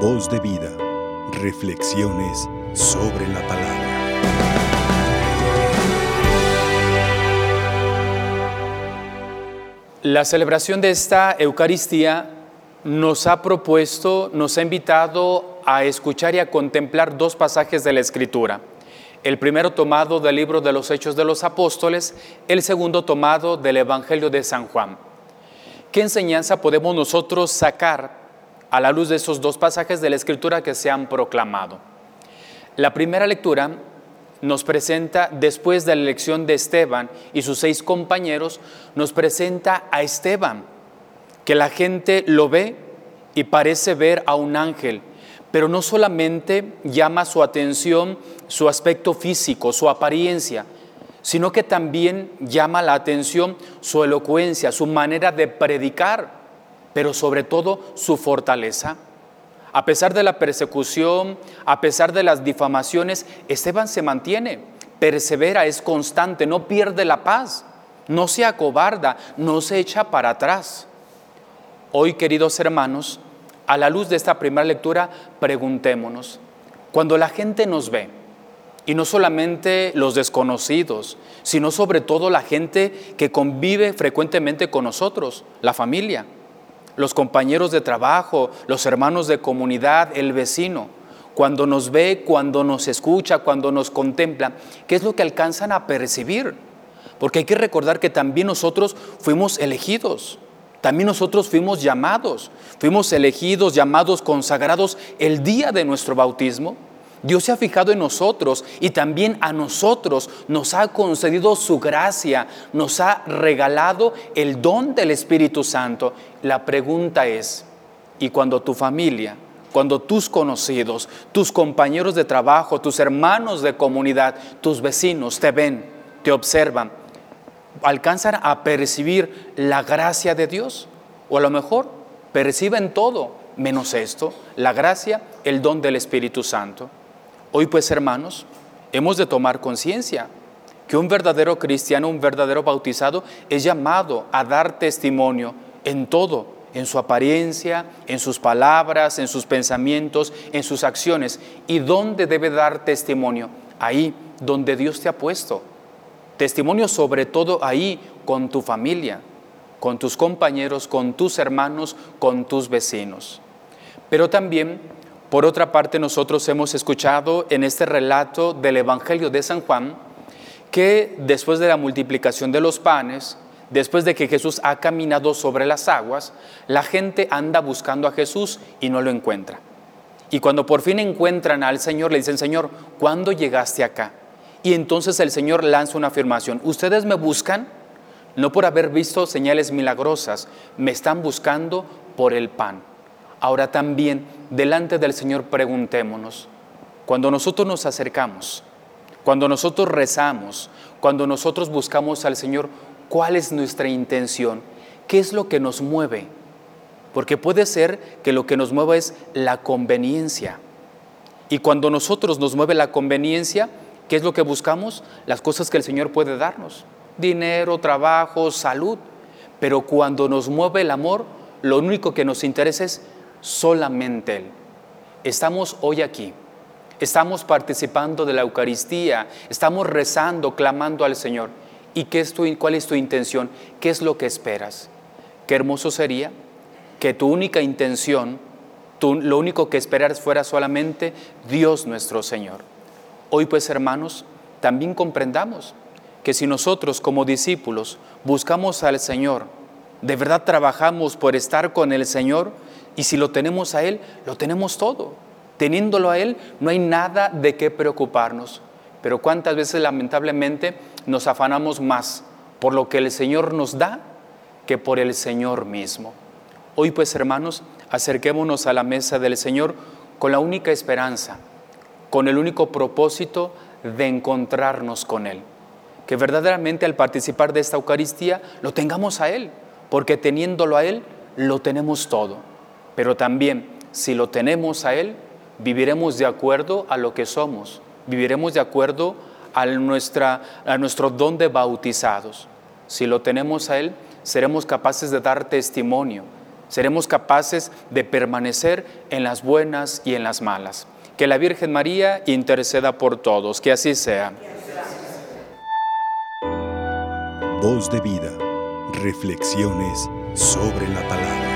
Voz de vida. Reflexiones sobre la palabra. La celebración de esta Eucaristía nos ha propuesto, nos ha invitado a escuchar y a contemplar dos pasajes de la Escritura. El primero tomado del libro de los Hechos de los Apóstoles, el segundo tomado del Evangelio de San Juan. ¿Qué enseñanza podemos nosotros sacar a la luz de esos dos pasajes de la Escritura que se han proclamado? La primera lectura nos presenta, después de la elección de Esteban y sus seis compañeros, nos presenta a Esteban, que la gente lo ve y parece ver a un ángel, pero no solamente llama su atención su aspecto físico, su apariencia, sino que también llama la atención su elocuencia, su manera de predicar, pero sobre todo su fortaleza. A pesar de la persecución, a pesar de las difamaciones, Esteban se mantiene, persevera, es constante, no pierde la paz, no se acobarda, no se echa para atrás. Hoy, queridos hermanos, a la luz de esta primera lectura, preguntémonos, cuando la gente nos ve, y no solamente los desconocidos, sino sobre todo la gente que convive frecuentemente con nosotros, la familia, los compañeros de trabajo, los hermanos de comunidad, el vecino, cuando nos ve, cuando nos escucha, cuando nos contempla, ¿qué es lo que alcanzan a percibir? Porque hay que recordar que también nosotros fuimos elegidos, también nosotros fuimos llamados, fuimos elegidos, llamados, consagrados el día de nuestro bautismo. Dios se ha fijado en nosotros y también a nosotros nos ha concedido su gracia, nos ha regalado el don del Espíritu Santo. La pregunta es, ¿y cuando tu familia, cuando tus conocidos, tus compañeros de trabajo, tus hermanos de comunidad, tus vecinos te ven, te observan, alcanzan a percibir la gracia de Dios? O a lo mejor perciben todo menos esto, la gracia, el don del Espíritu Santo. Hoy pues hermanos, hemos de tomar conciencia que un verdadero cristiano, un verdadero bautizado, es llamado a dar testimonio en todo, en su apariencia, en sus palabras, en sus pensamientos, en sus acciones. ¿Y dónde debe dar testimonio? Ahí donde Dios te ha puesto. Testimonio sobre todo ahí con tu familia, con tus compañeros, con tus hermanos, con tus vecinos. Pero también por otra parte, nosotros hemos escuchado en este relato del Evangelio de San Juan que después de la multiplicación de los panes, después de que Jesús ha caminado sobre las aguas, la gente anda buscando a Jesús y no lo encuentra. Y cuando por fin encuentran al Señor, le dicen, Señor, ¿cuándo llegaste acá? Y entonces el Señor lanza una afirmación, ustedes me buscan no por haber visto señales milagrosas, me están buscando por el pan. Ahora también delante del Señor preguntémonos, cuando nosotros nos acercamos, cuando nosotros rezamos, cuando nosotros buscamos al Señor, ¿cuál es nuestra intención? ¿Qué es lo que nos mueve? Porque puede ser que lo que nos mueva es la conveniencia. Y cuando nosotros nos mueve la conveniencia, ¿qué es lo que buscamos? Las cosas que el Señor puede darnos. Dinero, trabajo, salud. Pero cuando nos mueve el amor, lo único que nos interesa es solamente Él. Estamos hoy aquí, estamos participando de la Eucaristía, estamos rezando, clamando al Señor. ¿Y qué es tu, cuál es tu intención? ¿Qué es lo que esperas? Qué hermoso sería que tu única intención, lo único que esperas fuera solamente Dios nuestro Señor. Hoy pues hermanos, también comprendamos que si nosotros como discípulos buscamos al Señor, de verdad trabajamos por estar con el Señor, y si lo tenemos a Él, lo tenemos todo. Teniéndolo a Él, no hay nada de qué preocuparnos. Pero cuántas veces lamentablemente nos afanamos más por lo que el Señor nos da que por el Señor mismo. Hoy pues hermanos, acerquémonos a la mesa del Señor con la única esperanza, con el único propósito de encontrarnos con Él. Que verdaderamente al participar de esta Eucaristía lo tengamos a Él, porque teniéndolo a Él, lo tenemos todo. Pero también, si lo tenemos a Él, viviremos de acuerdo a lo que somos, viviremos de acuerdo a, nuestra, a nuestro don de bautizados. Si lo tenemos a Él, seremos capaces de dar testimonio, seremos capaces de permanecer en las buenas y en las malas. Que la Virgen María interceda por todos, que así sea. Voz de vida, reflexiones sobre la palabra.